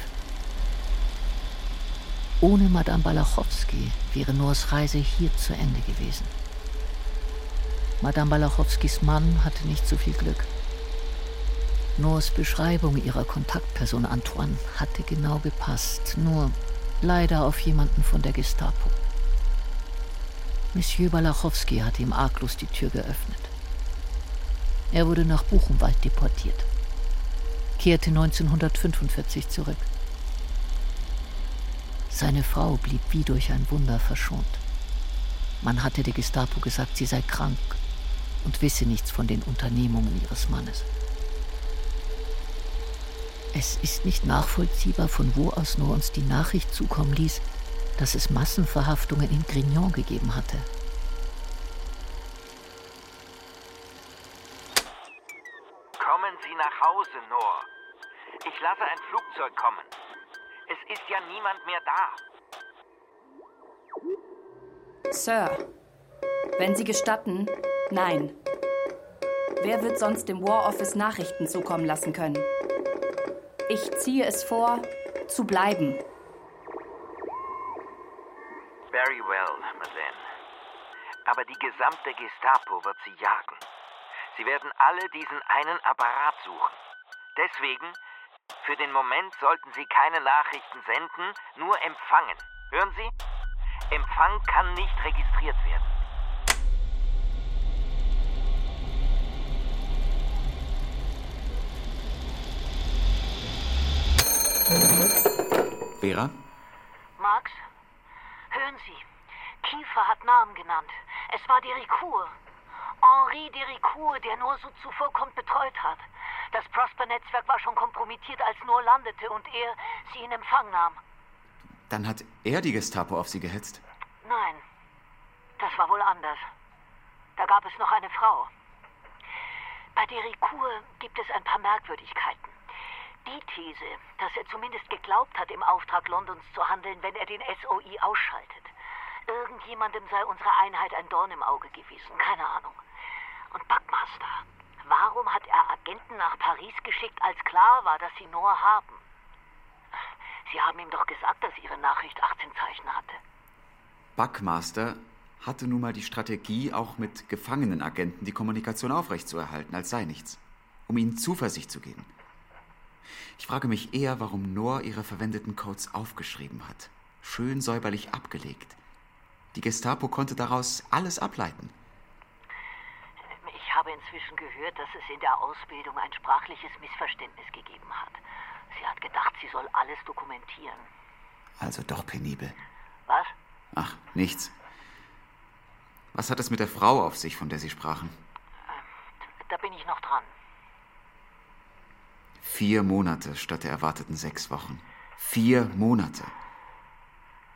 Ohne Madame Balachowski wäre Noors Reise hier zu Ende gewesen. Madame Balachowskis Mann hatte nicht so viel Glück. Noors Beschreibung ihrer Kontaktperson Antoine hatte genau gepasst, nur leider auf jemanden von der Gestapo. Monsieur Balachowski hatte ihm arglos die Tür geöffnet. Er wurde nach Buchenwald deportiert, kehrte 1945 zurück. Seine Frau blieb wie durch ein Wunder verschont. Man hatte der Gestapo gesagt, sie sei krank und wisse nichts von den Unternehmungen ihres Mannes. Es ist nicht nachvollziehbar, von wo aus nur uns die Nachricht zukommen ließ, dass es Massenverhaftungen in Grignon gegeben hatte. Kommen Sie nach Hause, Noor. Ich lasse ein Flugzeug kommen. Es ist ja niemand mehr da. Sir, wenn Sie gestatten, nein. Wer wird sonst dem War Office Nachrichten zukommen lassen können? Ich ziehe es vor, zu bleiben. Very well, Madeleine. Aber die gesamte Gestapo wird Sie jagen. Sie werden alle diesen einen Apparat suchen. Deswegen, für den Moment sollten Sie keine Nachrichten senden, nur empfangen. Hören Sie? Empfang kann nicht registriert werden. Vera? Max, hören Sie. Kiefer hat Namen genannt. Es war Dericourt. Henri Dericourt, der nur so zuvorkommt betreut hat. Das Prosper-Netzwerk war schon kompromittiert, als Nur landete und er sie in Empfang nahm. Dann hat er die Gestapo auf sie gehetzt. Nein, das war wohl anders. Da gab es noch eine Frau. Bei Dericourt gibt es ein paar Merkwürdigkeiten. Die These, dass er zumindest geglaubt hat, im Auftrag Londons zu handeln, wenn er den SOI ausschaltet. Irgendjemandem sei unsere Einheit ein Dorn im Auge gewesen, keine Ahnung. Und Buckmaster, warum hat er Agenten nach Paris geschickt, als klar war, dass sie Noah haben? Sie haben ihm doch gesagt, dass Ihre Nachricht 18 Zeichen hatte. Buckmaster hatte nun mal die Strategie, auch mit Gefangenenagenten die Kommunikation aufrechtzuerhalten, als sei nichts. Um ihnen Zuversicht zu geben. Ich frage mich eher, warum Noor ihre verwendeten Codes aufgeschrieben hat. Schön säuberlich abgelegt. Die Gestapo konnte daraus alles ableiten. Ich habe inzwischen gehört, dass es in der Ausbildung ein sprachliches Missverständnis gegeben hat. Sie hat gedacht, sie soll alles dokumentieren. Also doch penibel. Was? Ach, nichts. Was hat es mit der Frau auf sich, von der Sie sprachen? Da bin ich noch dran. Vier Monate statt der erwarteten sechs Wochen. Vier Monate.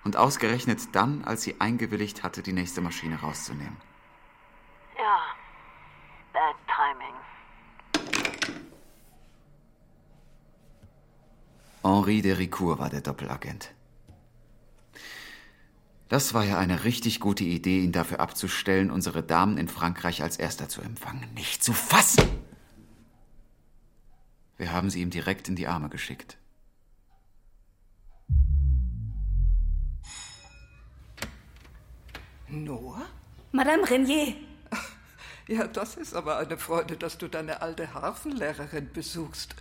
Und ausgerechnet dann, als sie eingewilligt hatte, die nächste Maschine rauszunehmen. Ja, bad timing. Henri Dericourt war der Doppelagent. Das war ja eine richtig gute Idee, ihn dafür abzustellen, unsere Damen in Frankreich als Erster zu empfangen. Nicht zu fassen! Wir haben sie ihm direkt in die Arme geschickt. Noah? Madame Renier. Ja, das ist aber eine Freude, dass du deine alte Hafenlehrerin besuchst.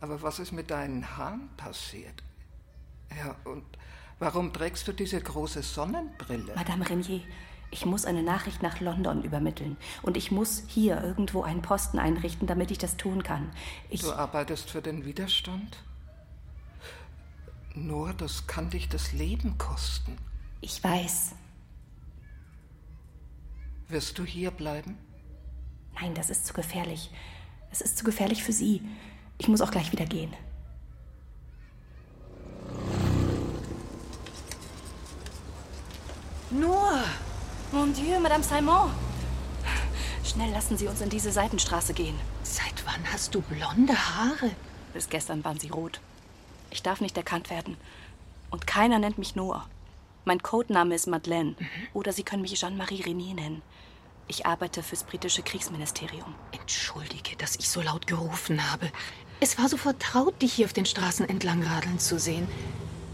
Aber was ist mit deinen Haaren passiert? Ja, und warum trägst du diese große Sonnenbrille? Madame Renier, ich muss eine Nachricht nach London übermitteln. Und ich muss hier irgendwo einen Posten einrichten, damit ich das tun kann. Ich du arbeitest für den Widerstand? Nur, das kann dich das Leben kosten. Ich weiß. Wirst du hier bleiben? Nein, das ist zu gefährlich. Es ist zu gefährlich für Sie. Ich muss auch gleich wieder gehen. Nur! Mon Dieu, Madame Simon! Schnell lassen Sie uns in diese Seitenstraße gehen. Seit wann hast du blonde Haare? Bis gestern waren sie rot. Ich darf nicht erkannt werden. Und keiner nennt mich Noah. Mein Codename ist Madeleine. Mhm. Oder Sie können mich Jeanne-Marie Renier nennen. Ich arbeite fürs britische Kriegsministerium. Entschuldige, dass ich so laut gerufen habe. Es war so vertraut, dich hier auf den Straßen entlang radeln zu sehen.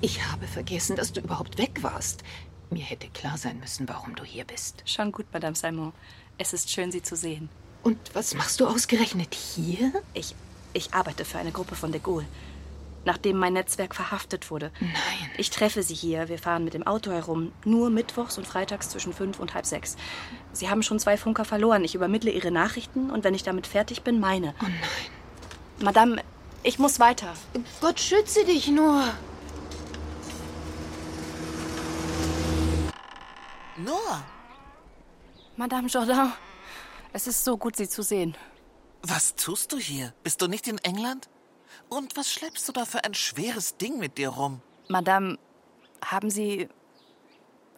Ich habe vergessen, dass du überhaupt weg warst. Mir hätte klar sein müssen, warum du hier bist. Schon gut, Madame Simon. Es ist schön, Sie zu sehen. Und was machst du ausgerechnet hier? Ich, ich arbeite für eine Gruppe von de Gaulle. Nachdem mein Netzwerk verhaftet wurde. Nein. Ich treffe Sie hier. Wir fahren mit dem Auto herum. Nur mittwochs und freitags zwischen fünf und halb sechs. Sie haben schon zwei Funker verloren. Ich übermittle Ihre Nachrichten und wenn ich damit fertig bin, meine. Oh nein. Madame, ich muss weiter. Gott schütze dich nur. Noah! Madame Jourdain, es ist so gut, Sie zu sehen. Was tust du hier? Bist du nicht in England? Und was schleppst du da für ein schweres Ding mit dir rum? Madame, haben Sie.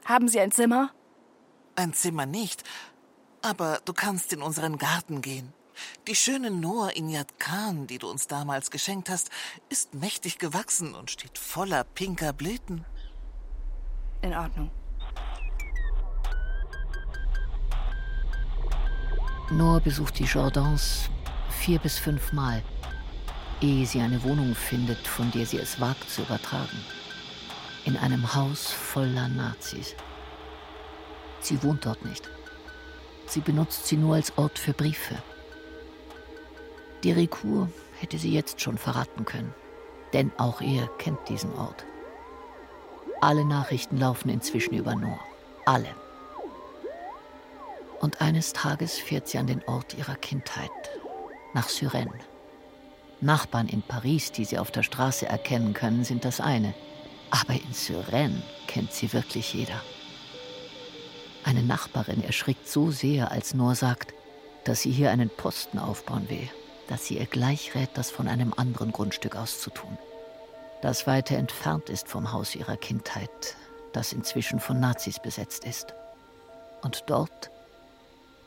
Haben Sie ein Zimmer? Ein Zimmer nicht. Aber du kannst in unseren Garten gehen. Die schöne Noah Inyat Khan, die du uns damals geschenkt hast, ist mächtig gewachsen und steht voller pinker Blüten. In Ordnung. Noah besucht die Jordans vier bis fünf Mal, ehe sie eine Wohnung findet, von der sie es wagt zu übertragen. In einem Haus voller Nazis. Sie wohnt dort nicht. Sie benutzt sie nur als Ort für Briefe. Dericourt hätte sie jetzt schon verraten können, denn auch er kennt diesen Ort. Alle Nachrichten laufen inzwischen über Noah. Alle. Und eines Tages fährt sie an den Ort ihrer Kindheit, nach Suresnes. Nachbarn in Paris, die sie auf der Straße erkennen können, sind das eine. Aber in Suresnes kennt sie wirklich jeder. Eine Nachbarin erschrickt so sehr, als Noor sagt, dass sie hier einen Posten aufbauen will, dass sie ihr gleich rät, das von einem anderen Grundstück aus zu tun. Das weiter entfernt ist vom Haus ihrer Kindheit, das inzwischen von Nazis besetzt ist. Und dort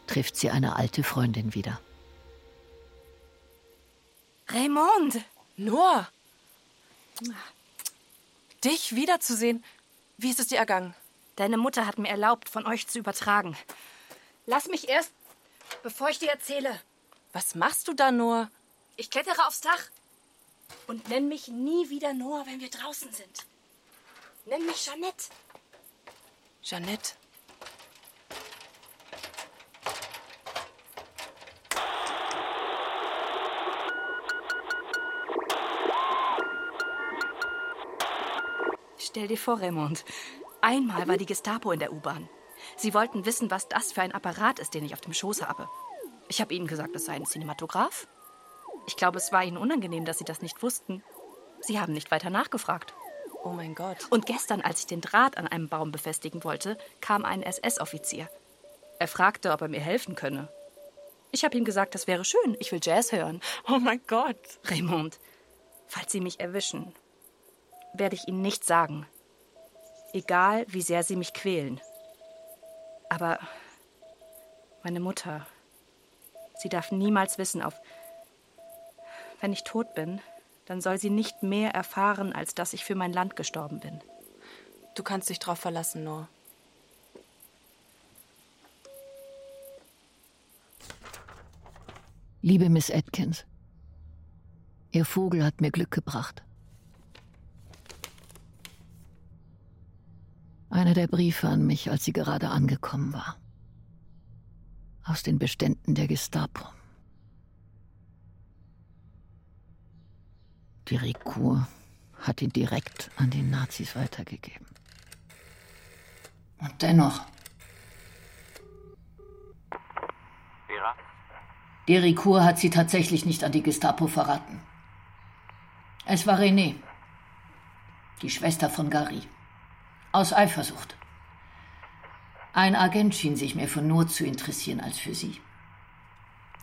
trifft sie eine alte Freundin wieder. Raymond! Noah! Dich wiederzusehen. Wie ist es dir ergangen? Deine Mutter hat mir erlaubt, von euch zu übertragen. Lass mich erst, bevor ich dir erzähle. Was machst du da, Noah? Ich klettere aufs Dach. Und nenn mich nie wieder Noah, wenn wir draußen sind. Nenn mich Jeannette. Jeannette. Stell dir vor, Raymond. Einmal war die Gestapo in der U-Bahn. Sie wollten wissen, was das für ein Apparat ist, den ich auf dem Schoß habe. Ich habe ihnen gesagt, es sei ein Cinematograph. Ich glaube, es war ihnen unangenehm, dass sie das nicht wussten. Sie haben nicht weiter nachgefragt. Oh mein Gott. Und gestern, als ich den Draht an einem Baum befestigen wollte, kam ein SS-Offizier. Er fragte, ob er mir helfen könne. Ich habe ihm gesagt, das wäre schön. Ich will Jazz hören. Oh mein Gott. Raymond, falls Sie mich erwischen, werde ich Ihnen nichts sagen. Egal, wie sehr Sie mich quälen. Aber meine Mutter, sie darf niemals wissen, auf. Wenn ich tot bin, dann soll sie nicht mehr erfahren, als dass ich für mein Land gestorben bin. Du kannst dich drauf verlassen, Noah. Liebe Miss Atkins, Ihr Vogel hat mir Glück gebracht. Einer der Briefe an mich, als sie gerade angekommen war. Aus den Beständen der Gestapo. Die Ricour hat ihn direkt an die Nazis weitergegeben. Und dennoch. Vera? Die Ricour hat sie tatsächlich nicht an die Gestapo verraten. Es war René, die Schwester von Gary. Aus Eifersucht. Ein Agent schien sich mehr für Not zu interessieren als für sie.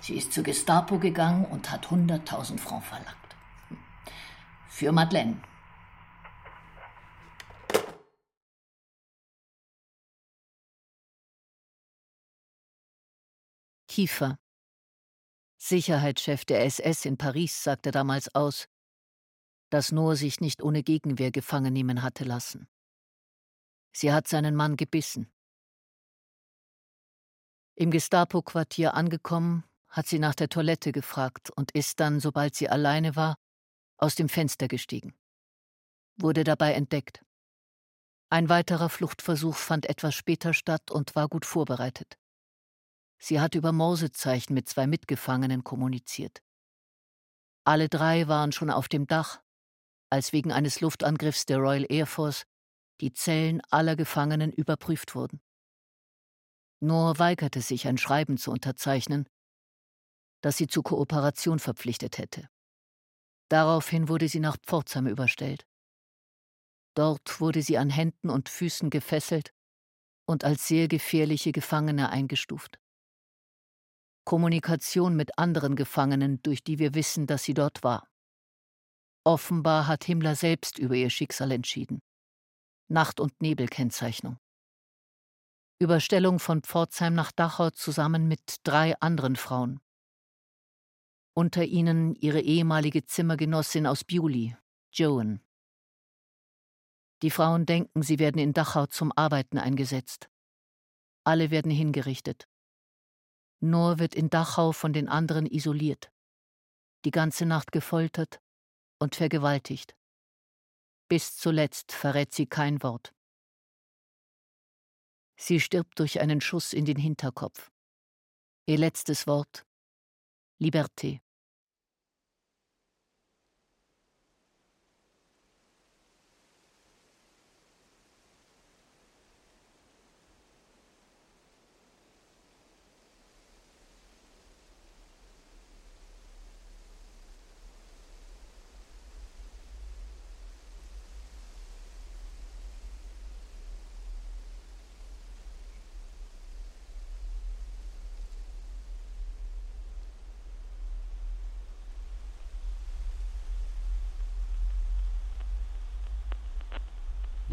Sie ist zur Gestapo gegangen und hat 100.000 Franc verlangt. Für Madeleine. Kiefer. Sicherheitschef der SS in Paris sagte damals aus, dass Noah sich nicht ohne Gegenwehr gefangen nehmen hatte lassen. Sie hat seinen Mann gebissen. Im Gestapo-Quartier angekommen, hat sie nach der Toilette gefragt und ist dann, sobald sie alleine war, aus dem Fenster gestiegen. Wurde dabei entdeckt. Ein weiterer Fluchtversuch fand etwas später statt und war gut vorbereitet. Sie hat über Morsezeichen mit zwei Mitgefangenen kommuniziert. Alle drei waren schon auf dem Dach, als wegen eines Luftangriffs der Royal Air Force die Zellen aller Gefangenen überprüft wurden. Noor weigerte sich, ein Schreiben zu unterzeichnen, das sie zur Kooperation verpflichtet hätte. Daraufhin wurde sie nach Pforzheim überstellt. Dort wurde sie an Händen und Füßen gefesselt und als sehr gefährliche Gefangene eingestuft. Kommunikation mit anderen Gefangenen, durch die wir wissen, dass sie dort war. Offenbar hat Himmler selbst über ihr Schicksal entschieden. Nacht- und Nebelkennzeichnung. Überstellung von Pforzheim nach Dachau zusammen mit drei anderen Frauen. Unter ihnen ihre ehemalige Zimmergenossin aus Bewley, Joan. Die Frauen denken, sie werden in Dachau zum Arbeiten eingesetzt. Alle werden hingerichtet. Nur wird in Dachau von den anderen isoliert, die ganze Nacht gefoltert und vergewaltigt. Bis zuletzt verrät sie kein Wort. Sie stirbt durch einen Schuss in den Hinterkopf. Ihr letztes Wort Liberté.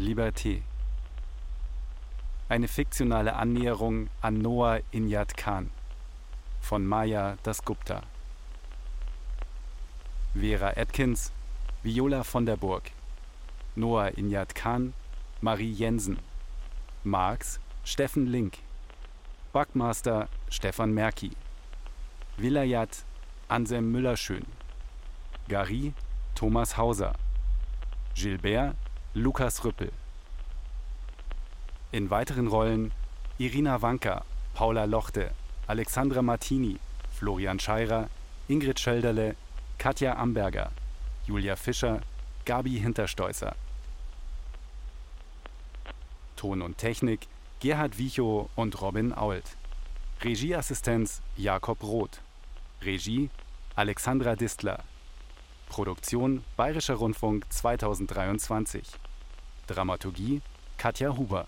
Liberté. Eine fiktionale Annäherung an Noah Inyat Khan von Maya Dasgupta. Vera Atkins, Viola von der Burg, Noah Inyat Khan, Marie Jensen, Marx, Steffen Link, Backmaster Stefan Merki, Vilayat Ansem Müllerschön, Gary Thomas Hauser, Gilbert Lukas Rüppel. In weiteren Rollen Irina Wanka, Paula Lochte, Alexandra Martini, Florian Scheirer, Ingrid Schölderle, Katja Amberger, Julia Fischer, Gabi Hintersteußer. Ton und Technik Gerhard Wichow und Robin Ault. Regieassistenz Jakob Roth. Regie Alexandra Distler. Produktion Bayerischer Rundfunk 2023. Dramaturgie Katja Huber